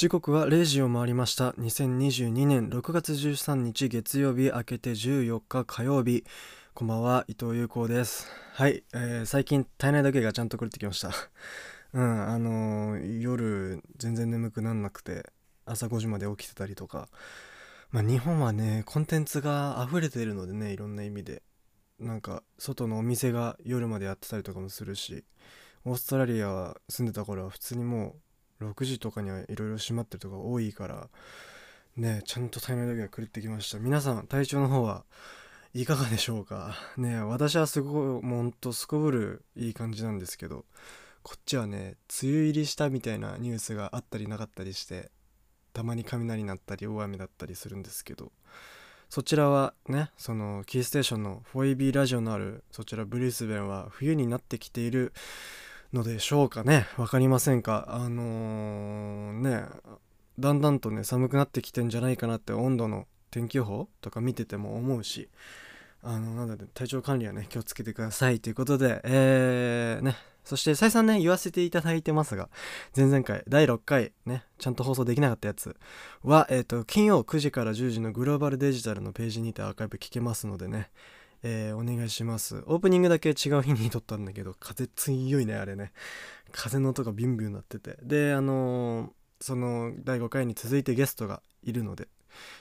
時刻は0時を回りました。2022年6月13日月曜日明けて14日火曜日。こんばんは伊藤優子です。はい、えー、最近体内だけがちゃんと狂ってきました。うんあのー、夜全然眠くなんなくて朝5時まで起きてたりとか。まあ日本はねコンテンツが溢れてるのでねいろんな意味で。なんか外のお店が夜までやってたりとかもするしオーストラリア住んでた頃は普通にもう6時とかにはいろいろ閉まってるとか多いからねちゃんと体内だけが狂ってきました。皆さん体調の方はいかがでしょうか？ね私はすごいもうほんとすこぶるいい感じなんですけどこっちはね梅雨入りしたみたいなニュースがあったりなかったりしてたまに雷鳴ったり大雨だったりするんですけどそちらはねそのキーステーションの 4EB ラジオのあるそちらブリスベンは冬になってきているのでしょうかね。分かりませんか。あのー、ねだんだんとね寒くなってきてんじゃないかなって温度の天気予報とか見てても思うしあのなので体調管理はね気をつけてくださいということでえー、ね。そして再三ね言わせていただいてますが前々回第6回ねちゃんと放送できなかったやつはえっ、ー、と金曜9時から10時のグローバルデジタルのページにてアーカイブ聞けますのでねえー、お願いします。オープニングだけ違う日に撮ったんだけど、風強いね、あれね。風の音がビュンビュンなってて。で、あのー、その第5回に続いてゲストがいるので、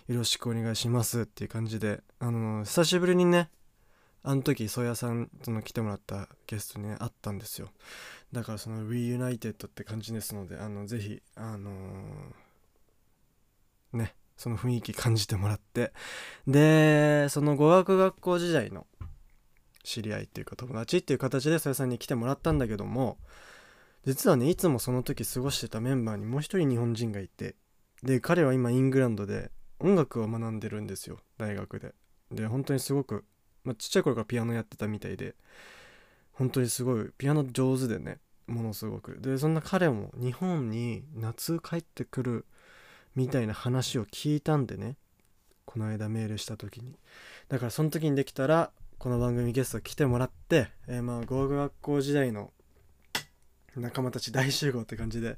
よろしくお願いしますっていう感じで、あのー、久しぶりにね、あの時、ソヤさんその来てもらったゲストにね、会ったんですよ。だからその Reunited って感じですので、あの、ぜひ、あのね、その雰囲気感じてもらって。でその語学学校時代の知り合いっていうか友達っていう形でそやさんに来てもらったんだけども実はねいつもその時過ごしてたメンバーにもう一人日本人がいてで彼は今イングランドで音楽を学んでるんですよ大学で。で本当にすごく、ま、ちっちゃい頃からピアノやってたみたいで本当にすごいピアノ上手でねものすごく。でそんな彼も日本に夏帰ってくるみたいな話を聞いたんでね。この間メールした時に。だからその時にできたらこの番組ゲスト来てもらって、えー、まあ語学学校時代の仲間たち大集合って感じで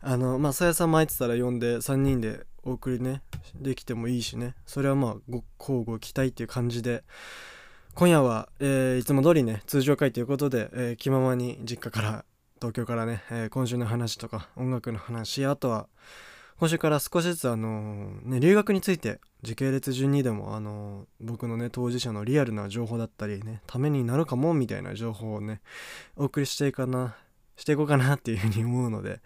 あのまあさやさんも入ってたら呼んで3人でお送りねできてもいいしね。それはまあご交互期待っていう感じで。今夜は、えー、いつも通りね通常回ということで、えー、気ままに実家から東京からね、えー、今週の話とか音楽の話あとは今週から少しずつあのね留学について時系列順にでもあの僕のね当事者のリアルな情報だったりねためになるかもみたいな情報をねお送りしていかなしていこうかなっていうふうに思うので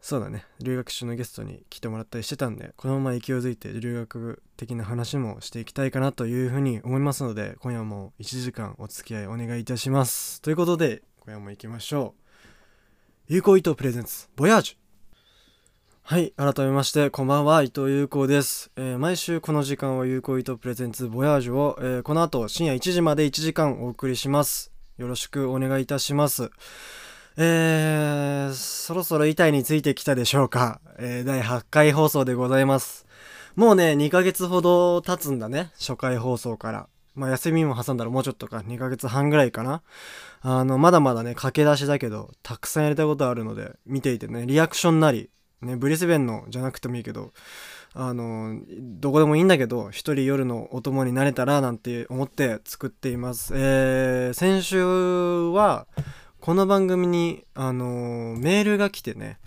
そうだね留学中のゲストに来てもらったりしてたんでこのまま勢いづいて留学的な話もしていきたいかなというふうに思いますので今夜も1時間お付き合いお願いいたします。ということで今夜も行きましょう。有効糸プレゼンツボヤージュ。はい。改めまして、こんばんは。伊藤優子です。えー、毎週この時間は有効伊藤プレゼンツボヤージュを、えー、この後深夜1時まで1時間お送りします。よろしくお願いいたします。えー、そろそろ板についてきたでしょうか。えー、第8回放送でございます。もうね、2ヶ月ほど経つんだね。初回放送から。まあ、休みも挟んだらもうちょっとか、2ヶ月半ぐらいかな。あの、まだまだね、駆け出しだけど、たくさんやりたいことあるので、見ていてね、リアクションなり、ね、ブリスベンのじゃなくてもいいけど、あの、どこでもいいんだけど、一人夜のお供になれたらなんて思って作っています。えー、先週は、この番組に、あのメールが来てね、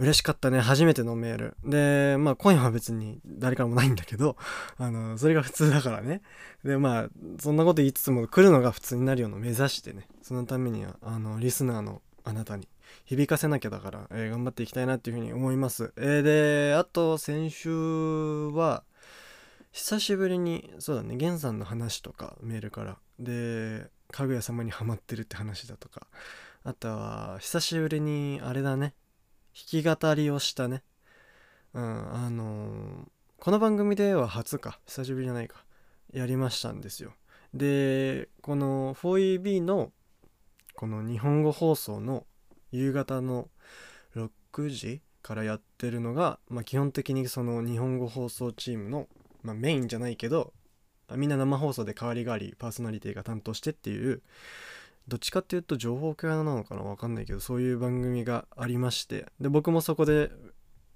嬉しかったね。初めてのメール。で、まあ今夜は別に誰からもないんだけど、あの、それが普通だからね。で、まあ、そんなこと言いつつも来るのが普通になるような目指してね、そのためには、あの、リスナーのあなたに響かせなきゃだから、えー、頑張っていきたいなっていうふうに思います。えー、で、あと先週は、久しぶりに、そうだね、源さんの話とか、メールから。で、かぐや様にハマってるって話だとか。あとは、久しぶりに、あれだね、弾き語りをしたね。うん、あのー、この番組では初か、久しぶりじゃないか、やりましたんですよ。で、この 4EB の、この日本語放送の夕方の6時からやってるのが、まあ、基本的にその日本語放送チームの、まあ、メインじゃないけどみんな生放送で代わり代わりパーソナリティが担当してっていうどっちかっていうと情報系なのかな分かんないけどそういう番組がありましてで僕もそこで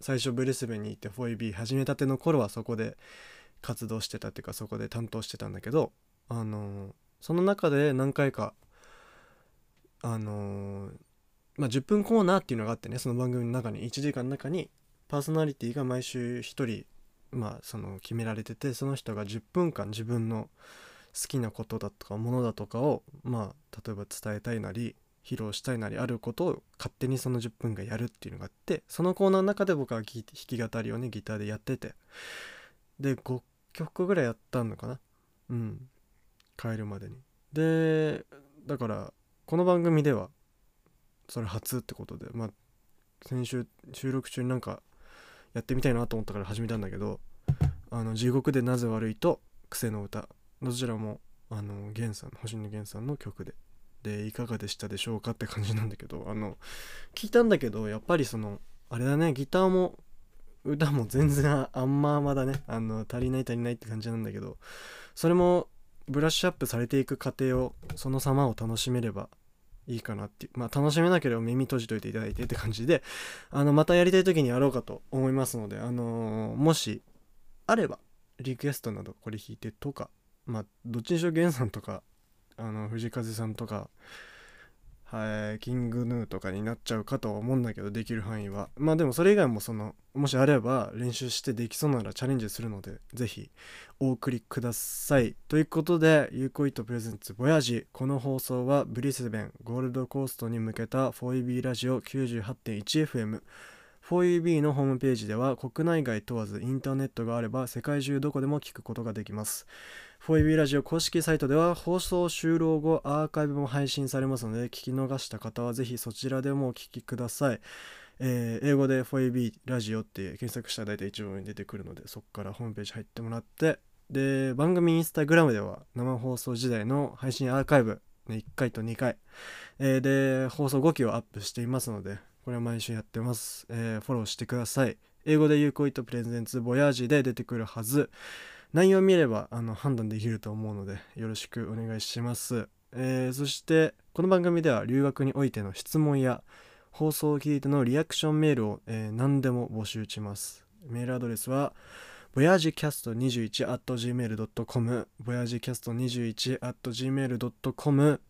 最初ブリスベンに行ってフォイビー始めたての頃はそこで活動してたっていうかそこで担当してたんだけどあのー、その中で何回かあのー、まあ、10分コーナーっていうのがあってねその番組の中に1時間の中にパーソナリティが毎週1人、まあ、その決められててその人が10分間自分の好きなことだとかものだとかを、まあ、例えば伝えたいなり披露したいなりあることを勝手にその10分がやるっていうのがあってそのコーナーの中で僕は弾き語りをねギターでやっててで5曲ぐらいやったのかな。うん。帰るまでに。でだからこの番組ではそれ初ってことでまあ先週収録中になんかやってみたいなと思ったから始めたんだけどあの地獄でなぜ悪いと癖の歌。どちらもあの源さん星野源さんの曲で。でいかがでしたでしょうかって感じなんだけどあの聞いたんだけどやっぱりそのあれだねギターも歌も全然あんままだねあの足りない足りないって感じなんだけどそれもブラッシュアップされていく過程をその様を楽しめればいいかなっていう。まあ楽しめなければ耳閉じといていただいてって感じで、あの、またやりたい時にやろうかと思いますので、あのー、もし、あれば、リクエストなどこれ弾いてとか、まあ、どっちにしろ源さんとか、あの、藤風さんとか、はい、キングヌーとかになっちゃうかとは思うんだけどできる範囲は。まあでもそれ以外もそのもしあれば練習してできそうならチャレンジするので是非お送りください。ということでゆうこいとプレゼンツボヤジこの放送はブリスベンゴールドコーストに向けた 4EB ラジオ 98.1FM 4UB のホームページでは国内外問わずインターネットがあれば世界中どこでも聞くことができます。フォイビーラジオ公式サイトでは放送終了後アーカイブも配信されますので聞き逃した方はぜひそちらでもお聞きください。えー、英語でフォイビーラジオって検索したら大体一部に出てくるのでそこからホームページ入ってもらってで番組インスタグラムでは生放送時代の配信アーカイブ、ね、1回と2回、えー、で放送5期をアップしていますのでこれは毎週やってます、えー、フォローしてください。英語で有効ットプレゼンツボヤージで出てくるはず。内容を見ればあの判断できると思うのでよろしくお願いします、えー、そしてこの番組では留学においての質問や放送を聞いてのリアクションメールを、えー、何でも募集します。メールアドレスは voyagecast21.gmail.com voyagecast21.gmail.com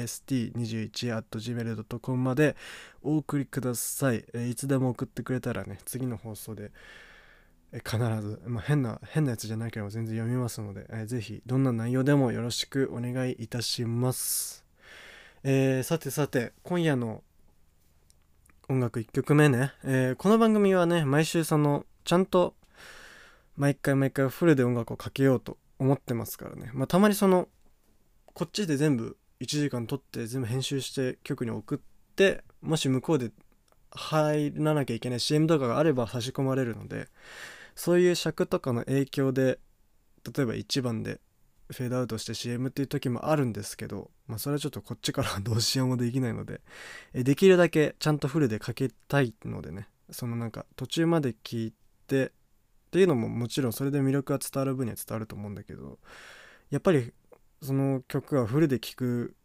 voyagecast21.gmail.com までお送りください、えー、いつでも送ってくれたらね次の放送で必ず、まあ、変な変なやつじゃなければ全然読みますので、えー、ぜひどんな内容でもよろしくお願いいたします、えー、さてさて今夜の音楽1曲目ね、えー、この番組はね毎週そのちゃんと毎回毎回フルで音楽をかけようと思ってますからね、まあ、たまにそのこっちで全部1時間撮って全部編集して局に送ってもし向こうで入らなきゃいけない CM とかがあれば差し込まれるのでそういう尺とかの影響で例えば1番でフェードアウトして CM っていう時もあるんですけど、まあ、それはちょっとこっちからはどうしようもできないのでえできるだけちゃんとフルでかけたいのでね。そのなんか途中まで聞いてっていうのももちろんそれで魅力が伝わる分には伝わると思うんだけどやっぱりその曲はフルで聴く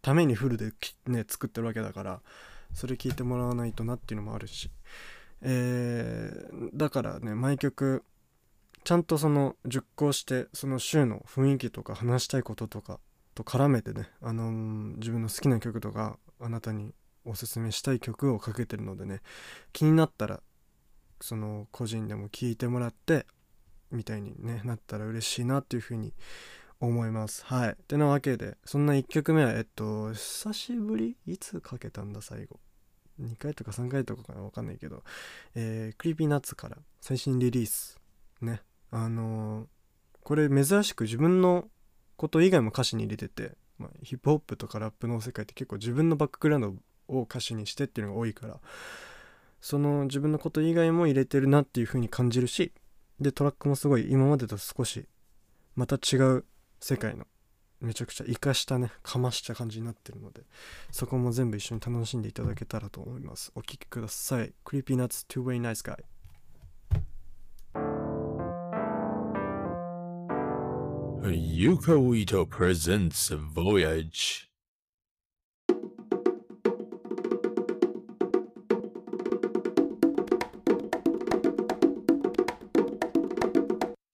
ためにフルで、ね、作ってるわけだからそれ聞いてもらわないとなっていうのもあるし。えー、だからね毎曲ちゃんとその熟考してその週の雰囲気とか話したいこととかと絡めてね、あのー、自分の好きな曲とかあなたにおすすめしたい曲をかけてるのでね気になったらその個人でも聴いてもらってみたいに、ね、なったら嬉しいなっていうふうに思います。はい。ってなわけでそんな1曲目はえっと久しぶり？いつかけたんだ最後。2回とか3回とかかなわかんないけど、えー、 Creepy Nuts から最新リリース。ね。あのー、これ珍しく自分のこと以外も歌詞に入れてて、まあ、ヒップホップとかラップの世界って結構自分のバックグラウンドを歌詞にしてっていうのが多いから、その自分のこと以外も入れてるなっていう風に感じるし、で、トラックもすごい今までと少しまた違う世界のめちゃくちゃ生かしたねかました感じになってるのでそこも全部一緒に楽しんでいただけたらと思います。お聴きください。Creepy Nuts Two Way Nice Guy Yuko Ito ゼンツ Voyage.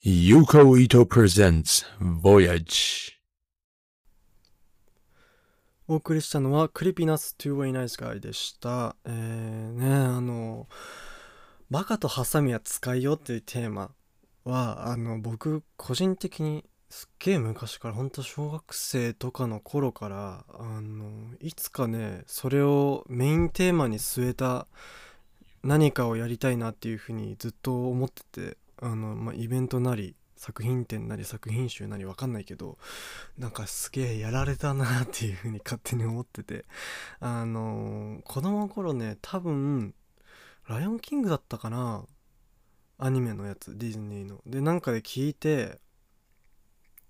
ユカウ・イト・プレゼンツ・ボヤジ。お送りしたのはクリピナス Two-Way Nice Guy でした。えー、ねあの、バカとハサミは使いよっていうテーマは、あの、僕個人的にすっげえ昔から、ほんと小学生とかの頃から、あの、いつかね、それをメインテーマに据えた何かをやりたいなっていうふうにずっと思ってて、あの、まあ、イベントなり、作品展なり作品集なりわかんないけどなんかすげえやられたなっていうふうに勝手に思ってて。あのー子供の頃ね多分「ライオンキング」だったかな？アニメのやつディズニーの。でなんかで聞いて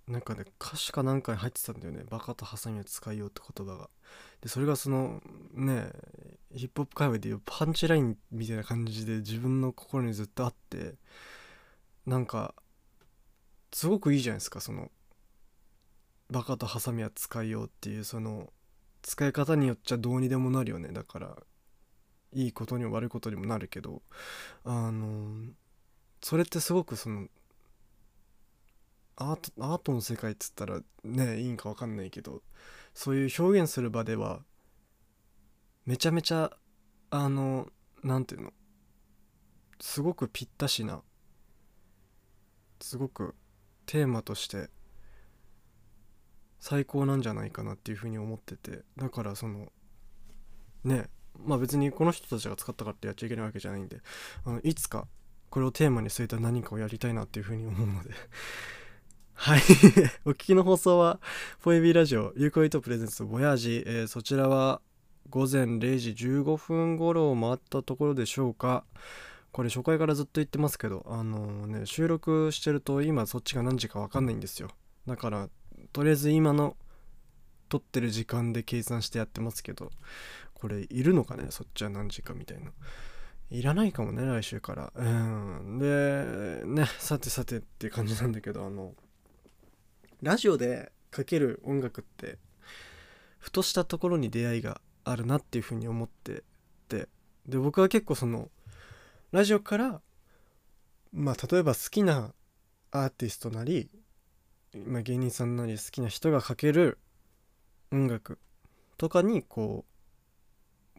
なんかね歌詞かなんかに入ってたんだよね「バカとハサミを使いよう」って言葉が。でそれがそのねヒップホップ界隈でいうパンチラインみたいな感じで自分の心にずっとあってなんかすごくいいじゃないですかそのバカとハサミは使いようっていうその使い方によっちゃどうにでもなるよね。だからいいことにも悪いことにもなるけどあのそれってすごくそのアートアートの世界っつったらねいいんか分かんないけどそういう表現する場ではめちゃめちゃあのなんていうのすごくぴったしなすごくテーマとして最高なんじゃないかなっていうふうに思っててだからそのねまあ別にこの人たちが使ったからってやっちゃいけないわけじゃないんであのいつかこれをテーマに据えた何かをやりたいなっていうふうに思うので。はい。お聞きの放送はフォエビラジオ有効イトプレゼンツボヤージ、えーそちらは午前0時15分頃を回ったところでしょうか。これ初回からずっと言ってますけどあのね収録してると今そっちが何時か分かんないんですよ。だからとりあえず今の撮ってる時間で計算してやってますけどこれいるのかね？そっちは何時かみたいな。いらないかもね来週から。うん。でねさてさてって感じなんだけどあのラジオでかける音楽ってふとしたところに出会いがあるなっていうふうに思っててで僕は結構そのラジオからまあ例えば好きなアーティストなり、まあ、芸人さんなり好きな人がかける音楽とかにこ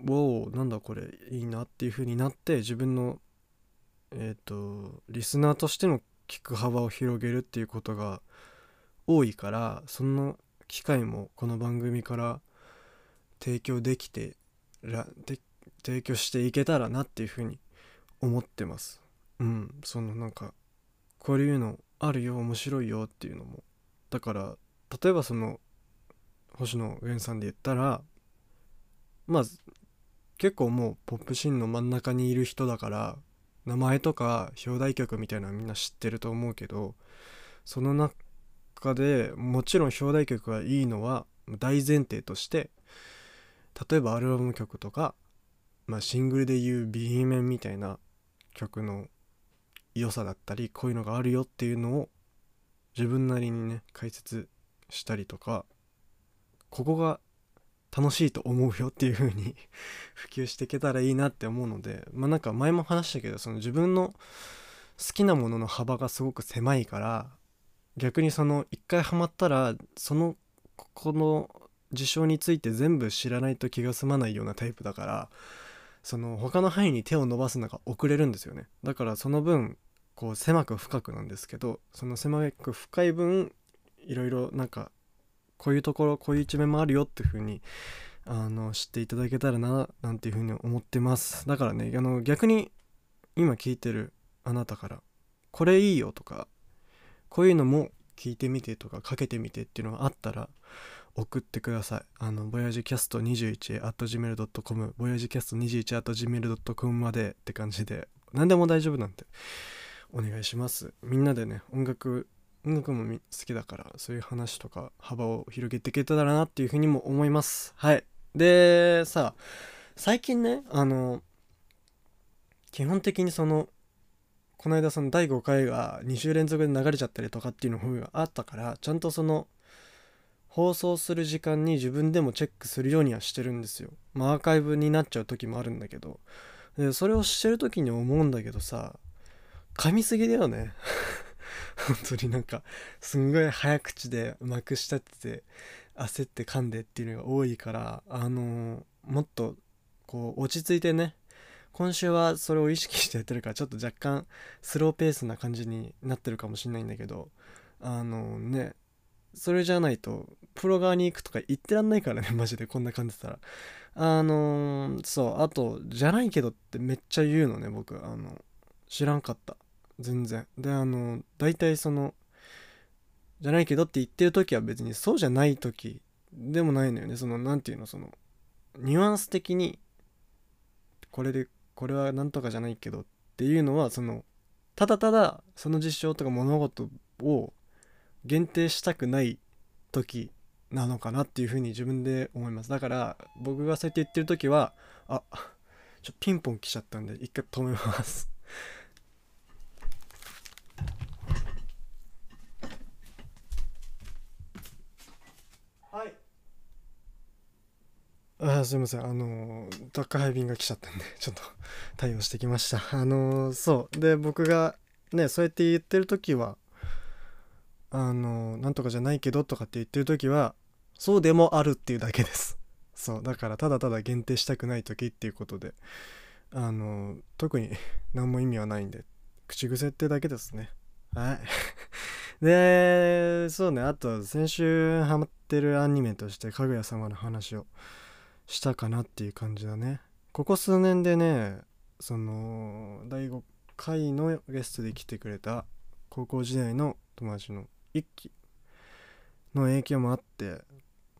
う「おおなんだこれいいな」っていう風になって自分のえっ、とリスナーとしての聞く幅を広げるっていうことが多いからそんな機会もこの番組から提供できてらで提供していけたらなっていう風に思ってます。うん。そのなんかこういうのあるよ面白いよっていうのも。だから例えばその星野源さんで言ったらまあ結構もうポップシーンの真ん中にいる人だから名前とか表題曲みたいなのはみんな知ってると思うけどその中でもちろん表題曲がいいのは大前提として例えばアルバム曲とか、まあ、シングルでいう B 面みたいな曲の良さだったりこういうのがあるよっていうのを自分なりにね解説したりとかここが楽しいと思うよっていう風に 普及していけたらいいなって思うのでまあなんか前も話したけどその自分の好きなものの幅がすごく狭いから逆にその一回ハマったらそのこの事象について全部知らないと気が済まないようなタイプだからその他の範囲に手を伸ばすのが遅れるんですよね。だからその分こう狭く深くなんですけどその狭く深い分いろいろなんかこういうところこういう一面もあるよっていう風にあの知っていただけたらななんていう風に思ってます。だからねあの逆に今聞いてるあなたからこれいいよとかこういうのも聞いてみてとかかけてみてっていうのがあったら送ってください。あの、ボヤジキャスト21 at gmail.com、ボヤジキャスト21 at gmail.com までって感じで、何でも大丈夫なんで、お願いします。みんなでね、音楽、音楽も好きだから、そういう話とか幅を広げていけたらなっていうふうにも思います。はい。で、さ、最近ね、あの、基本的にその、この間その第5回が2週連続で流れちゃったりとかっていうのがあったから、ちゃんとその、放送する時間に自分でもチェックするようにはしてるんですよ。まあアーカイブになっちゃう時もあるんだけど。でそれをしてる時に思うんだけどさ、噛みすぎだよね。本当になんかすんごい早口でまくし立てて焦って噛んでっていうのが多いからあのもっとこう落ち着いてね今週はそれを意識してやってるからちょっと若干スローペースな感じになってるかもしれないんだけどあのねそれじゃないとプロ側に行くとか言ってらんないからね マジでこんな感じだったら。あのそうあとじゃないけどってめっちゃ言うのね僕。あの知らんかった。全然。であの大体そのじゃないけどって言ってる時は別にそうじゃない時でもないのよね。その何て言うのそのニュアンス的にこれでこれはなんとかじゃないけどっていうのはそのただただその実証とか物事を限定したくない時なのかなっていうふうに自分で思います。だから僕がそうやって言ってる時はあちょピンポン来ちゃったんで一回止めます。はい。あすいません。あの宅配便が来ちゃったんでちょっと対応してきました。あのそう。で僕がねそうやって言ってる時はあのなんとかじゃないけどとかって言ってる時はそうでもあるっていうだけです。そうだからただただ限定したくない時っていうことで。あの特に 何も意味はないんで口癖ってだけですね。はい。でそうねあと先週ハマってるアニメとしてかぐや様の話をしたかなっていう感じだね。ここ数年でねその第5回のゲストで来てくれた高校時代の友達の一期の影響もあって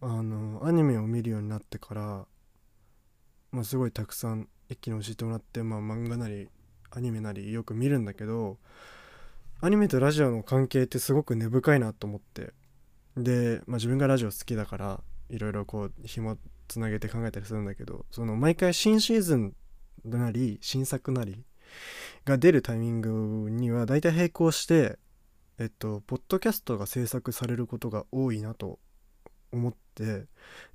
あのアニメを見るようになってから、まあ、すごいたくさん一気に教えてもらって、まあ、漫画なりアニメなりよく見るんだけどアニメとラジオの関係ってすごく根深いなと思ってで、まあ、自分がラジオ好きだからいろいろこう紐つなげて考えたりするんだけどその毎回新シーズンなり新作なりが出るタイミングには大体並行してえっとポッドキャストが制作されることが多いなと思って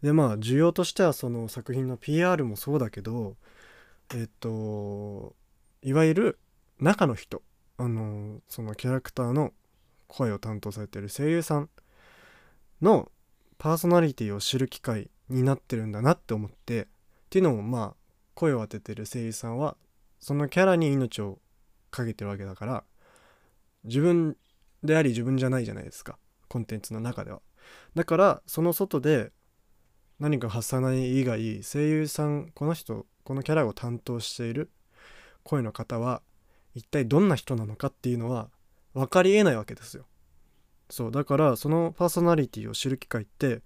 でまあ需要としてはその作品の PR もそうだけどえっといわゆる中の人あのそのキャラクターの声を担当されてる声優さんのパーソナリティを知る機会になってるんだなって思ってっていうのもまあ声を当ててる声優さんはそのキャラに命をかけてるわけだから自分であり自分じゃないじゃないですか。コンテンツの中では。だからその外で何か発さない以外声優さんこの人このキャラを担当している声の方は一体どんな人なのかっていうのは分かりえないわけですよ。そうだからそのパーソナリティを知る機会って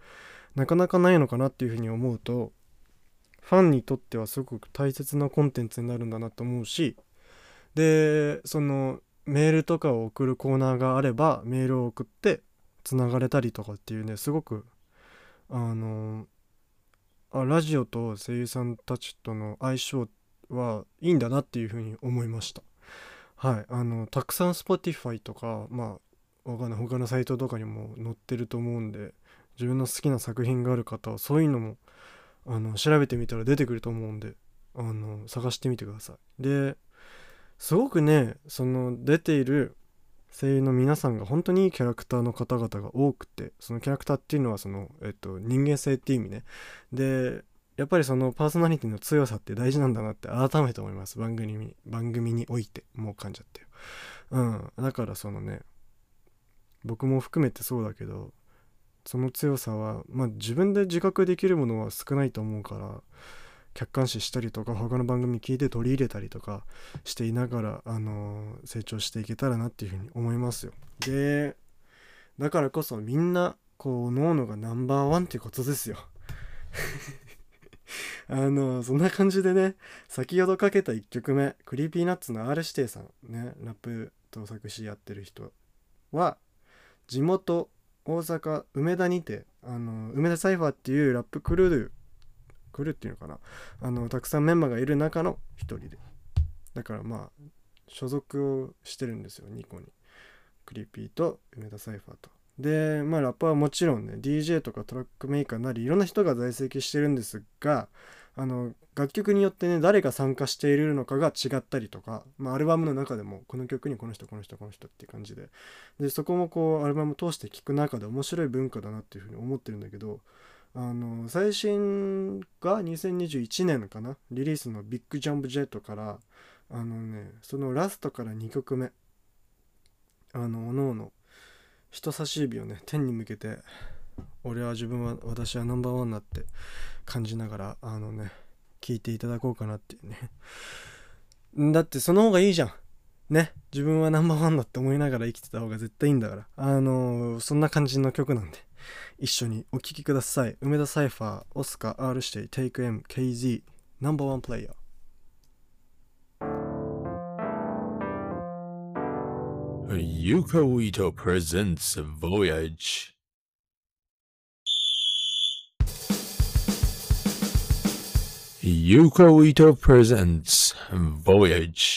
なかなかないのかなっていうふうに思うとファンにとってはすごく大切なコンテンツになるんだなと思うしでそのメールとかを送るコーナーがあればメールを送ってつながれたりとかっていうねすごくあのあラジオと声優さんたちとの相性はいいんだなっていうふうに思いました。はい。あのたくさん Spotify とかまあわかんない他のサイトとかにも載ってると思うんで自分の好きな作品がある方はそういうのもあの調べてみたら出てくると思うんであの探してみてください。ですごくねその出ている声優の皆さんが本当にいいキャラクターの方々が多くてそのキャラクターっていうのはその、えっと、人間性っていう意味ね。でやっぱりそのパーソナリティの強さって大事なんだなって改めて思います。番組に番組においてもう噛んじゃったようん。だからそのね僕も含めてそうだけどその強さはまあ自分で自覚できるものは少ないと思うから客観視したりとか他の番組聞いて取り入れたりとかしていながら、あのー成長していけたらなっていうふうに思いますよ。でだからこそみんなこう脳のがナンバーワンってことですよ。あのそんな感じでね先ほどかけた1曲目 Creepy Nuts の R 指定さんねラップと作詞やってる人は地元大阪梅田にてあの梅田サイファーっていうラップクルークルーっていうのかな。あのたくさんメンバーがいる中の一人で。だからまあ所属をしてるんですよ。2個に。 Creepy と梅田サイファーと。でまあラッパーはもちろんね DJ とかトラックメーカーなりいろんな人が在籍してるんですがあの楽曲によってね誰が参加しているのかが違ったりとか、まあ、アルバムの中でもこの曲にこの人この人この人っていう感じで。でそこもこうアルバム通して聴く中で面白い文化だなっていうふうに思ってるんだけどあの最新が2021年かな？リリースの「ビッグジャンプジェットからあのねそのラストから2曲目。あのおのおの人差し指をね天に向けて俺は自分は私はナンバーワンだって感じながらあのね聞いていただこうかなっていうね。だってその方がいいじゃん。ね自分はナンバーワンだって思いながら生きてた方が絶対いいんだから。あのー、そんな感じの曲なんで。一緒にお聴きください梅田サイファーオスカー R 指定 Take M KZ ナンバーワンプレイヤー Yuko Ito presents Voyage. Yuko Ito presents Voyage.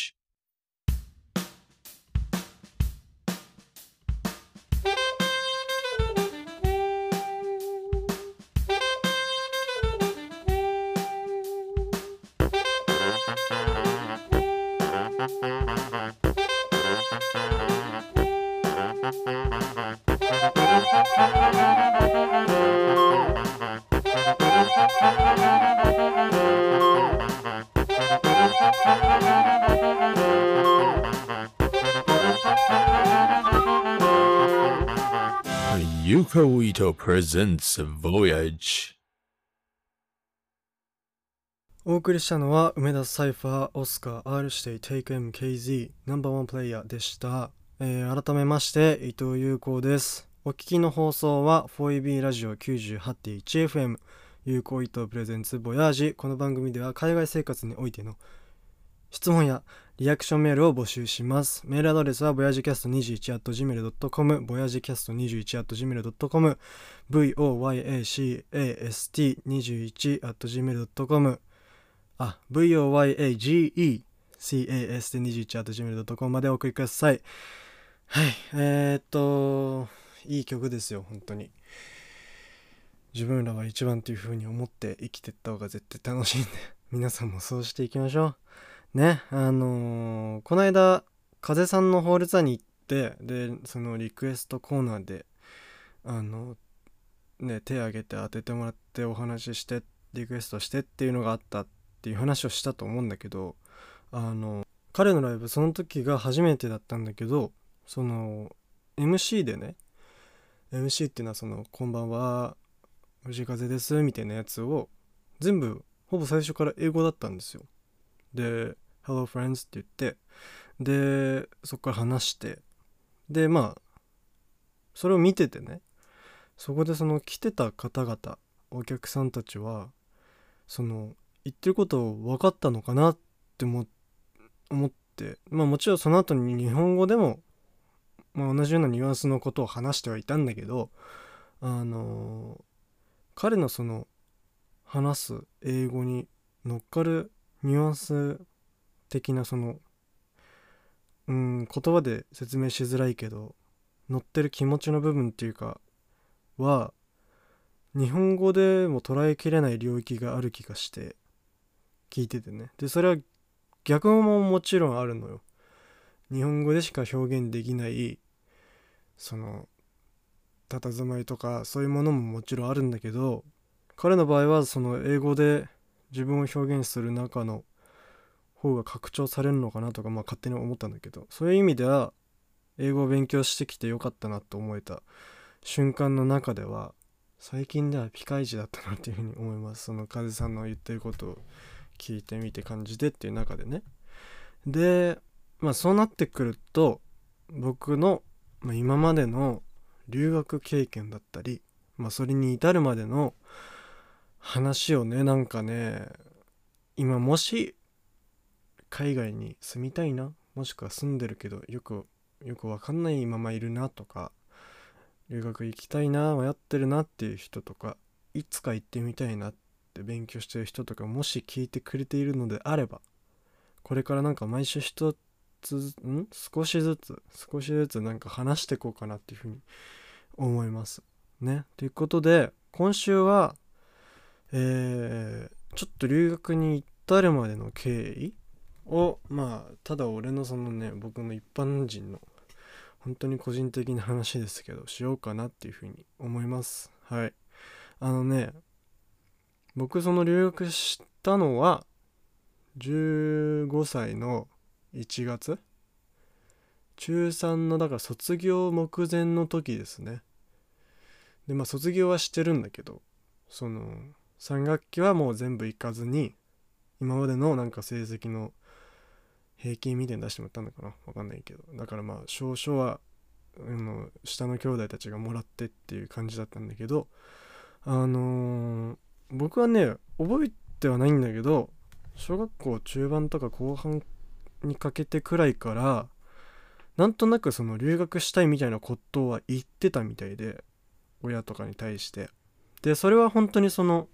Presents Voyage. お送りしたのは梅田サイファーオスカー R 指定 TakeMKZ ナンバーワンプレイヤーでした、えー改めまして伊藤優子です。お聞きの放送は 4EB ラジオ 98.1FM 有効伊藤プレゼンツボヤージ。この番組では海外生活においての質問やリアクションメールを募集します。メールアドレスはボヤジキャスト 21.gmail.com、ボヤジキャスト 21.gmail.com、voyacast21.gmail.com、あ、voyagecas で 21.gmail.com までお送りください。はい、えー、っと、いい曲ですよ、本当に。自分らが一番という風に思って生きてった方が絶対楽しいんで、皆さんもそうしていきましょう。ねあのーこの間風さんのホールツアーに行ってでそのリクエストコーナーであのね手挙げて当ててもらってお話ししてリクエストしてっていうのがあったっていう話をしたと思うんだけどあの彼のライブその時が初めてだったんだけどその MC でね MC っていうのはその「こんばんは藤井風です」みたいなやつを全部ほぼ最初から英語だったんですよ。で「Hello friends」って言ってでそこから話してでまあそれを見ててねそこでその来てた方々お客さんたちはその言ってることを分かったのかなって思ってまあもちろんその後に日本語でも、まあ、同じようなニュアンスのことを話してはいたんだけどあの彼のその話す英語に乗っかるニュアンス的なそのうん言葉で説明しづらいけど乗ってる気持ちの部分っていうかは日本語でも捉えきれない領域がある気がして聞いててね。でそれは逆ももちろんあるのよ。日本語でしか表現できないその佇まいとかそういうものももちろんあるんだけど彼の場合はその英語で自分を表現する中の方が拡張されるのかなとかまあ勝手に思ったんだけどそういう意味では英語を勉強してきてよかったなと思えた瞬間の中では最近ではピカイチだったなっていうふうに思います。その風さんの言ってることを聞いてみて感じてっていう中でね。でまあそうなってくると僕の、ま、今までの留学経験だったり、まあ、それに至るまでの話をねなんかね今もし海外に住みたいなもしくは住んでるけどよくよくわかんないままいるなとか留学行きたいな迷ってるなっていう人とかいつか行ってみたいなって勉強してる人とかもし聞いてくれているのであればこれからなんか毎週一つん？少しずつ少しずつなんか話していこうかなっていうふうに思います。ね。ということで今週はえーちょっと留学に至るまでの経緯をまあただ俺のそのね僕の一般人の本当に個人的な話ですけどしようかなっていうふうに思います。はい。あのね僕その留学したのは15歳の1月。中3のだから卒業目前の時ですね。でまあ卒業はしてるんだけどその3学期はもう全部行かずに今までのなんか成績の平均みたいに出してもらったのかな？わかんないけど。だからまあ少々はあの下の兄弟たちがもらってっていう感じだったんだけどあのー僕はね覚えてはないんだけど小学校中盤とか後半にかけてくらいからなんとなくその留学したいみたいなことは言ってたみたいで親とかに対して。でそれは本当にその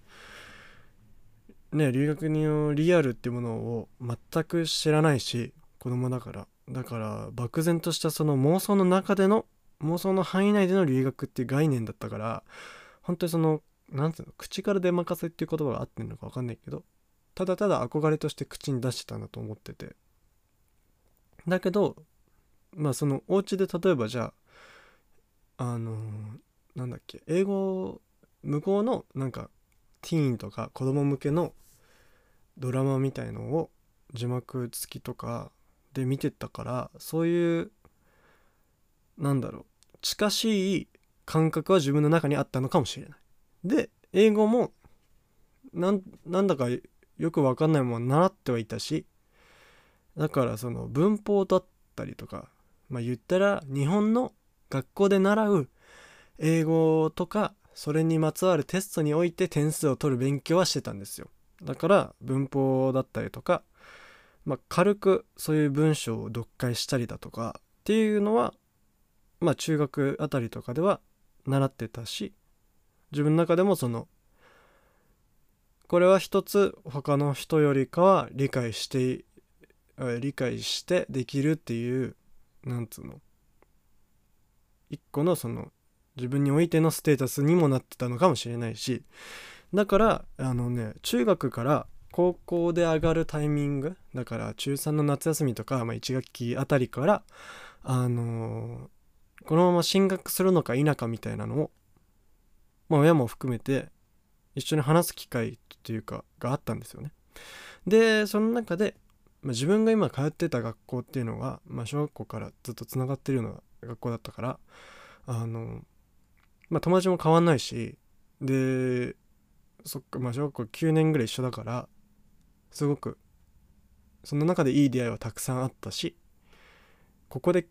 ね留学のリアルっていうものを全く知らないし子供だから。だから漠然としたその妄想の中での妄想の範囲内での留学っていう概念だったから本当にそのなんていうの口から出まかせっていう言葉が合ってるのか分かんないけどただただ憧れとして口に出してたんだと思ってて。だけどまあそのお家で例えばじゃああのーなんだっけ英語向こうのなんかティーンとか子供向けのドラマみたいのを字幕付きとかで見てたからそういうなんだろう近しい感覚は自分の中にあったのかもしれない。で英語もなんだかよくわかんないもの習ってはいたしだからその文法だったりとかまあ言ったら日本の学校で習う英語とかそれにまつわるテストにおいて点数を取る勉強はしてたんですよ。だから文法だったりとか、まあ、軽くそういう文章を読解したりだとかっていうのはまあ中学あたりとかでは習ってたし自分の中でもそのこれは一つ他の人よりかは理解して理解してできるっていうなんつうの一個のその自分においてのステータスにもなってたのかもしれないしだからあのね中学から高校で上がるタイミングだから中3の夏休みとか、まあ、1学期あたりからあのーこのまま進学するのか否かみたいなのを、まあ、親も含めて一緒に話す機会というかがあったんですよね。でその中で、まあ、自分が今通ってた学校っていうのが、まあ、小学校からずっとつながってるような学校だったからあのまあ友達も変わんないしでそっかまあ小学校9年ぐらい一緒だからすごくその中でいい出会いはたくさんあったしここで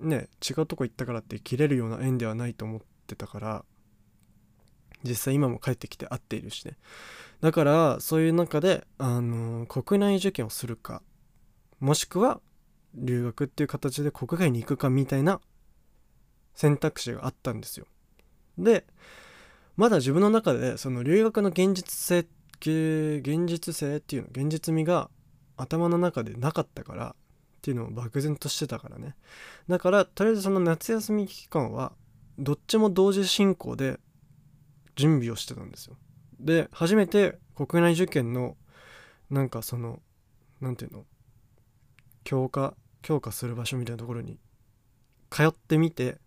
ね違うとこ行ったからって切れるような縁ではないと思ってたから実際今も帰ってきて会っているしね。だからそういう中で、あの国内受験をするかもしくは留学っていう形で国外に行くかみたいな選択肢があったんですよ。でまだ自分の中でその留学の現実性現実性っていうの現実味が頭の中でなかったからっていうのを漠然としてたからね。だからとりあえずその夏休み期間はどっちも同時進行で準備をしてたんですよ。で初めて国内受験のなんかそのなんていうの強化強化する場所みたいなところに通ってみて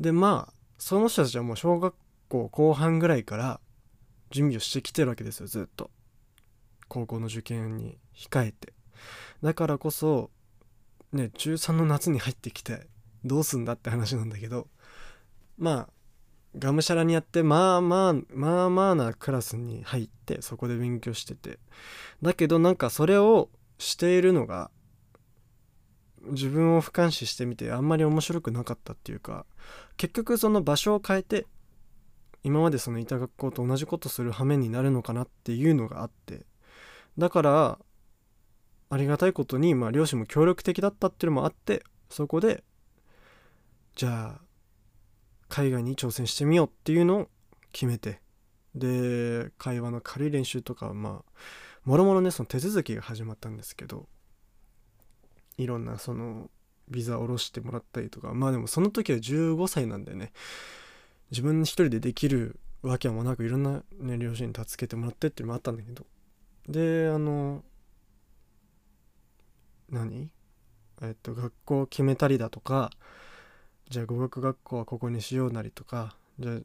でまあその人たちはもう小学校後半ぐらいから準備をしてきてるわけですよずっと。高校の受験に控えて。だからこそね中3の夏に入ってきてどうすんだって話なんだけどまあがむしゃらにやってまあまあまあまあなクラスに入ってそこで勉強してて。だけどなんかそれをしているのが自分を俯瞰視してみてあんまり面白くなかったっていうか結局その場所を変えて今までそのいた学校と同じことする羽目になるのかなっていうのがあってだからありがたいことにまあ両親も協力的だったっていうのもあってそこでじゃあ海外に挑戦してみようっていうのを決めてで会話の軽い練習とかまあもろもろねその手続きが始まったんですけどいろんなそのビザ下ろしてもらったりとか。まあでもその時は15歳なんだよね。自分一人でできるわけもなくいろんな、ね、両親に助けてもらってっていうのもあったんだけど。であの何？えっと学校決めたりだとか。じゃあ語学学校はここにしようなりとか。じゃあ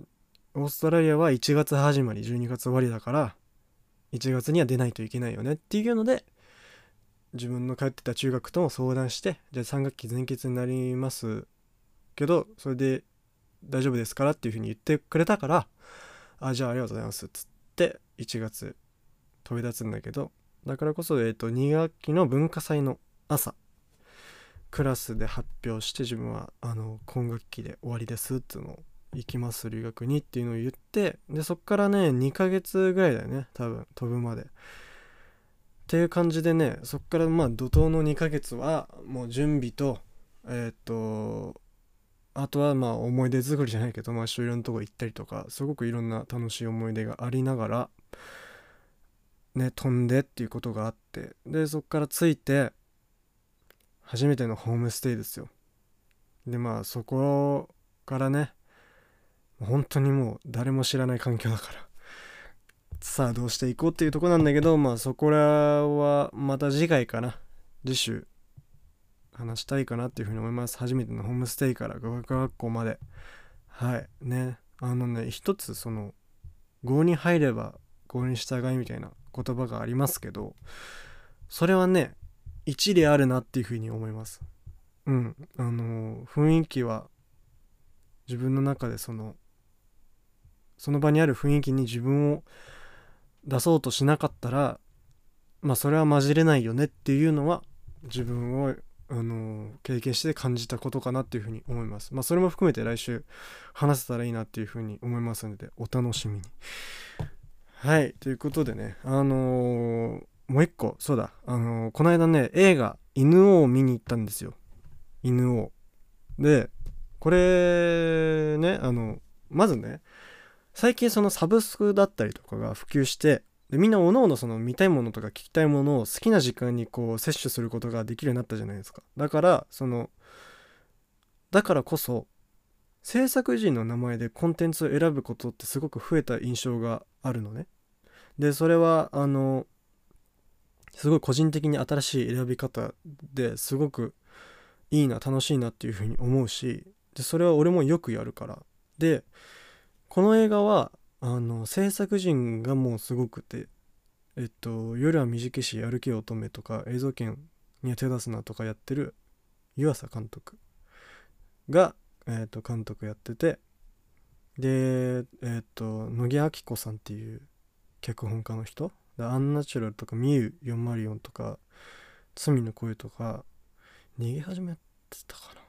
オーストラリアは1月始まり12月終わりだから1月には出ないといけないよねっていうので自分の通ってた中学とも相談してじゃあ3学期全欠になりますけどそれで大丈夫ですからっていうふうに言ってくれたからあじゃあありがとうございますっつって1月飛び立つんだけどだからこそ、えー、と2学期の文化祭の朝クラスで発表して自分はあの今学期で終わりですっていうのを行きます留学にっていうのを言ってでそっからね2ヶ月ぐらいだよね多分飛ぶまで。っていう感じでねそっからまあ怒涛の2ヶ月はもう準備とえっ、とあとはまあ思い出作りじゃないけどまあいろんなとこ行ったりとかすごくいろんな楽しい思い出がありながらね飛んでっていうことがあってでそっから着いて初めてのホームステイですよ。でまあそこからね本当にもう誰も知らない環境だから。さあどうしていこうっていうとこなんだけどまあそこらはまた次回かな次週話したいかなっていうふうに思います。初めてのホームステイから語学学校まで。はい。ね。あのね一つその郷に入れば郷に従いみたいな言葉がありますけどそれはね一理あるなっていうふうに思います。うん。あの雰囲気は自分の中でそのその場にある雰囲気に自分を出そうとしなかったらまあそれは混じれないよねっていうのは自分をあの経験して感じたことかなっていうふうに思います。まあそれも含めて来週話せたらいいなっていうふうに思いますのでお楽しみに。はい。ということでねあのーもう一個。そうだ。あのーこの間ね映画「犬王」を見に行ったんですよ。犬王。でこれねあのまずね最近そのサブスクだったりとかが普及してでみんなおのおのその見たいものとか聞きたいものを好きな時間にこう摂取することができるようになったじゃないですか。だからそのだからこそ制作人の名前でコンテンツを選ぶことってすごく増えた印象があるのね。でそれはあのすごい個人的に新しい選び方ですごくいいな楽しいなっていうふうに思うしでそれは俺もよくやるから。でこの映画はあの制作陣がもうすごくてえっと「夜は短しやる気乙女」とか映像権には手出すなとかやってる湯浅監督が、えっと監督やっててでえっと乃木明子さんっていう脚本家の人アンナチュラルとかミユ404とか罪の声とか逃げ始めてたかな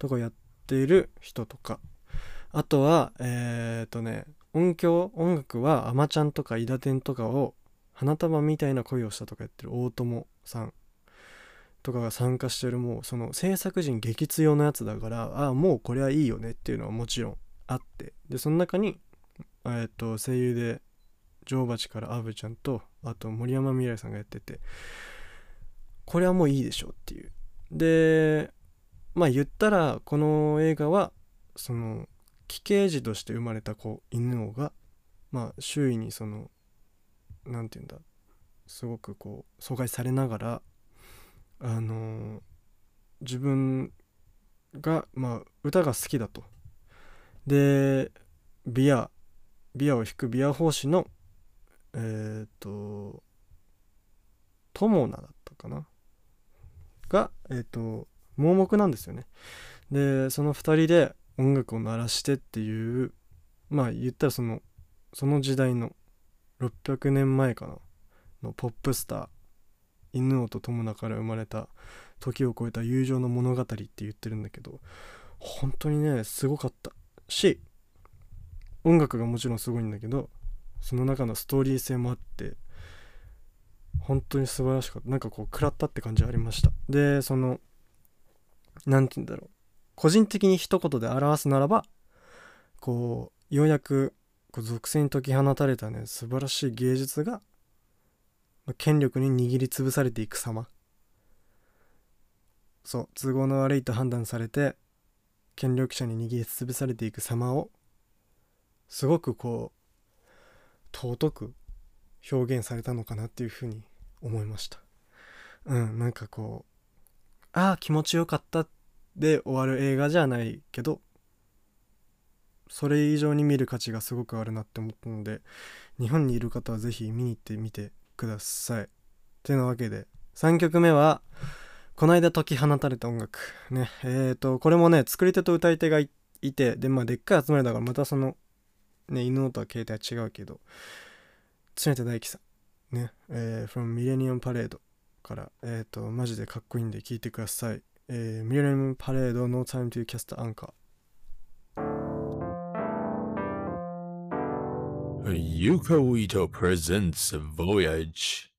とかやってる人とかあとはえっ、とね音響音楽はあまちゃんとか伊田天とかを花束みたいな恋をしたとかやってる大友さん。とかが参加してるもうその制作陣激強のやつだからああもうこれはいいよねっていうのはもちろんあって。でその中にえっ、と声優で女王蜂からアブちゃんとあと森山未来さんがやっててこれはもういいでしょうっていう。でまあ言ったらこの映画はその奇形児として生まれた子犬王がまあ周囲にその何て言うんだすごくこう阻害されながらあのー自分がまあ歌が好きだと。でビアビアを弾くビア法師のえっ、と友名だったかな？がえっ、と盲目なんですよね。でその2人で音楽を鳴らしてっていうまあ言ったらそのその時代の600年前かなのポップスター犬王と友名から生まれた時を超えた友情の物語って言ってるんだけど本当にねすごかったし音楽がもちろんすごいんだけどその中のストーリー性もあって本当に素晴らしかった。なんかこう食らったって感じありました。でその何て言うんだろう。個人的に一言で表すならばこうようやくこう属性に解き放たれたね素晴らしい芸術が権力に握りつぶされていく様。そう都合の悪いと判断されて権力者に握りつぶされていく様をすごくこう尊く表現されたのかなっていうふうに思いました。うんなんかこうああ気持ちよかったで終わる映画じゃないけどそれ以上に見る価値がすごくあるなって思ったので日本にいる方は是非見に行ってみてください。てなわけで3曲目はこの間解き放たれた音楽。ねえーとこれもね作り手と歌い手がいてでまあでっかい集まりだからまたそのね犬のとは形態は違うけど常田大樹さん。ねえー、from Millennium Parade からえっ、ー、とマジでかっこいいんで聴いてください。えー、Millennium Parade No Time to Cast Anchor Yuko Ito presents Voyage.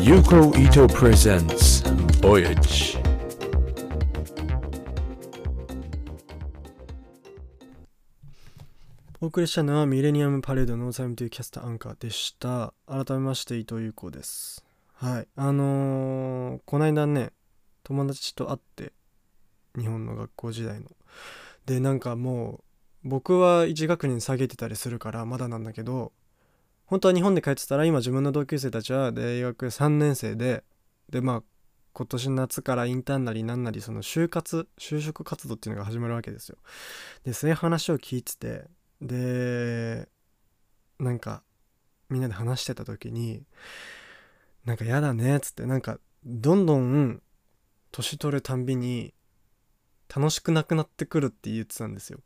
Yuko Ito presents Voyage. お送りしたのはミレニアムパレードのサイムというキャスターアンカーでした。改めまして伊藤優子です。はい。あのー、この間ね友達と会って日本の学校時代の。でなんかもう僕は1学年下げてたりするからまだなんだけど本当は日本で帰ってたら今自分の同級生たちは大学3年生ででまあ今年夏からインターンなりなんなりその就活就職活動っていうのが始まるわけですよ。でそういう話を聞いててでなんかみんなで話してた時になんか嫌だねっつってなんかどんどん年取るたんびに楽しくなくなってくるって言ってたんですよ。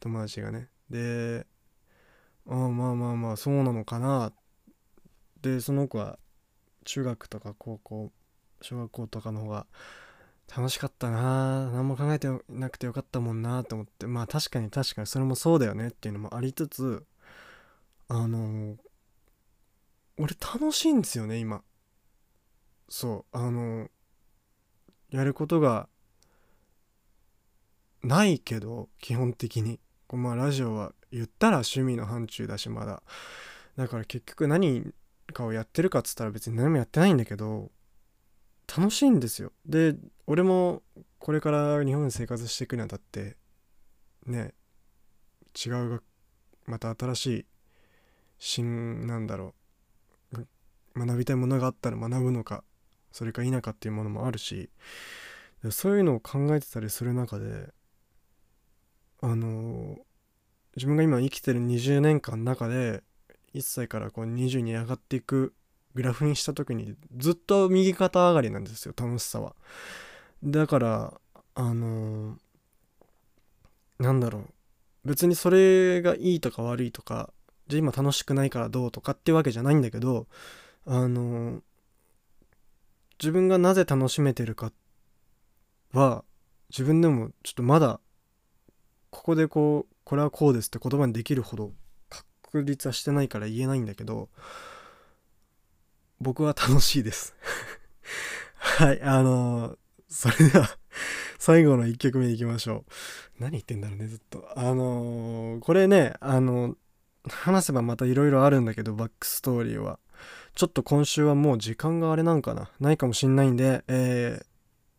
友達がね。でああまあまあまあそうなのかな。でその子は中学とか高校小学校とかの方が楽しかったな何も考えてなくてよかったもんなと思って。まあ確かに確かにそれもそうだよねっていうのもありつつあの俺楽しいんですよね今。そうあのやることがないけど基本的に。まあラジオは言ったら趣味の範疇だしまだ。だから結局何かをやってるかっつったら別に何もやってないんだけど楽しいんですよ。で俺もこれから日本で生活していくにあたってね違うがまた新しい新なんだろう学びたいものがあったら学ぶのかそれか否かっていうものもあるしそういうのを考えてたりする中であの自分が今生きてる20年間の中で1歳からこう20に上がっていくグラフにした時にずっと右肩上がりなんですよ楽しさは。だからあのー、なんだろう別にそれがいいとか悪いとかじゃあ今楽しくないからどうとかってわけじゃないんだけどあのー、自分がなぜ楽しめてるかは自分でもちょっとまだここでこうこれはこうですって言葉にできるほど確立はしてないから言えないんだけど僕は楽しいです。はいあのー、それでは最後の1曲目いきましょう。何言ってんだろうねずっと。あのー、これねあのー、話せばまたいろいろあるんだけどバックストーリーは。ちょっと今週はもう時間があれなんかな。ないかもしんないんでえー、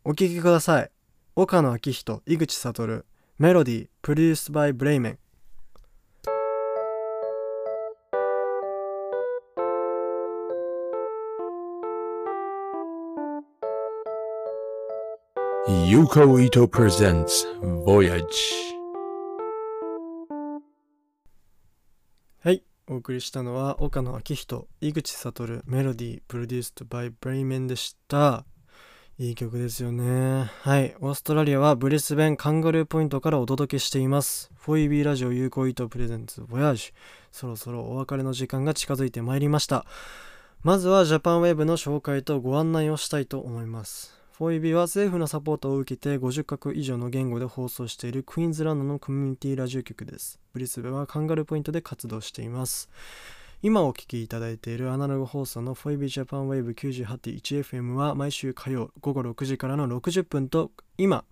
お聴きください。岡野昭仁井口悟メロディープロデュースバイブレイメン Yuko Ito presents Voyage. はいお送りしたのは岡野昭仁井口悟メロディープロデュースバイブレイメンでした。いい曲ですよね。はいオーストラリアはブリスベンカンガルーポイントからお届けしています。フォイビーラジオ有効糸プレゼンツボヤージュ。そろそろお別れの時間が近づいてまいりました。まずはジャパンウェブの紹介とご案内をしたいと思います。フォイビは政府のサポートを受けて50カ国以上の言語で放送しているクイーンズランドのコミュニティラジオ局です。ブリスベはカンガルーポイントで活動しています。今お聞きいただいているアナログ放送の 4B Japan Wave 98.1FM は毎週火曜午後6時からの60分と今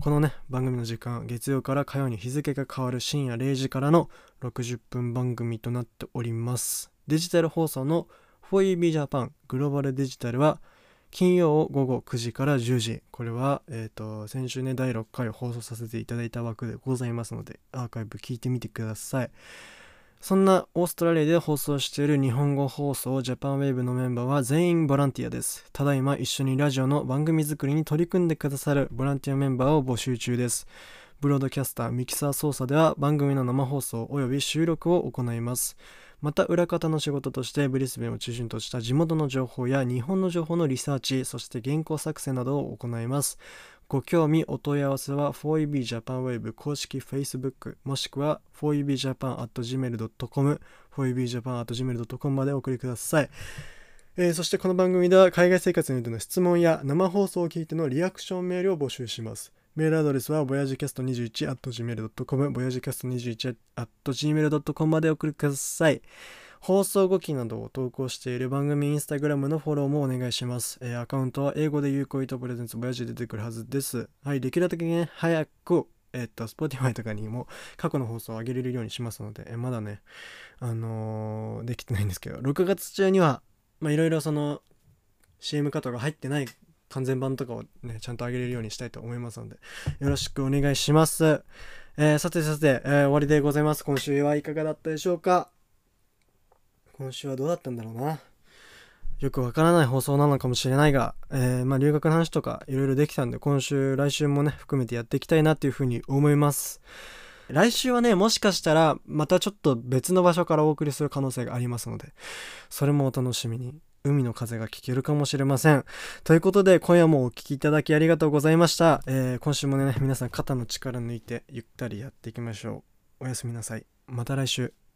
このね番組の時間月曜から火曜に日付が変わる深夜0時からの60分番組となっておりますデジタル放送の 4EB Japan グローバルデジタルは金曜午後9時から10時これは、えーと、先週ね第6回を放送させていただいた枠でございますのでアーカイブ聞いてみてくださいそんなオーストラリアで放送している日本語放送ジャパンウェーブのメンバーは全員ボランティアです。ただいま一緒にラジオの番組作りに取り組んでくださるボランティアメンバーを募集中です。ブロードキャスター、ミキサー操作では番組の生放送及び収録を行います。また裏方の仕事としてブリスベンを中心とした地元の情報や日本の情報のリサーチ、そして原稿作成などを行います。ご興味お問い合わせは 4EB Japan Wave 公式 Facebook もしくは 4EBJapan.gmail.com 4EBJapan.gmail.com までお送りください。えー、そしてこの番組では海外生活においての質問や生放送を聞いてのリアクションメールを募集します。メールアドレスは voyagecast21.gmail.com voyagecast21.gmail.com までお送りください。放送後期などを投稿している番組インスタグラムのフォローもお願いします。えー、アカウントは英語で有効糸プレゼンツボヤジ出てくるはずです。はい、できるだけね、早く、えー、っと、Spotify とかにも過去の放送を上げれるようにしますので、えー、まだね、あの、できてないんですけど、6月中には、まあ、いろいろその、CM カットが入ってない完全版とかをね、ちゃんと上げれるようにしたいと思いますので、よろしくお願いします。えー、さてさて、えー、終わりでございます。今週はいかがだったでしょうか？今週はどうだったんだろうな？よくわからない放送なのかもしれないが、えー、まあ、留学の話とかいろいろできたんで、今週、来週もね、含めてやっていきたいなっていうふうに思います。来週はね、もしかしたら、またちょっと別の場所からお送りする可能性がありますので、それもお楽しみに。海の風が聞けるかもしれません。ということで、今夜もお聴きいただきありがとうございました。えー、今週もね、皆さん肩の力抜いて、ゆったりやっていきましょう。おやすみなさい。また来週。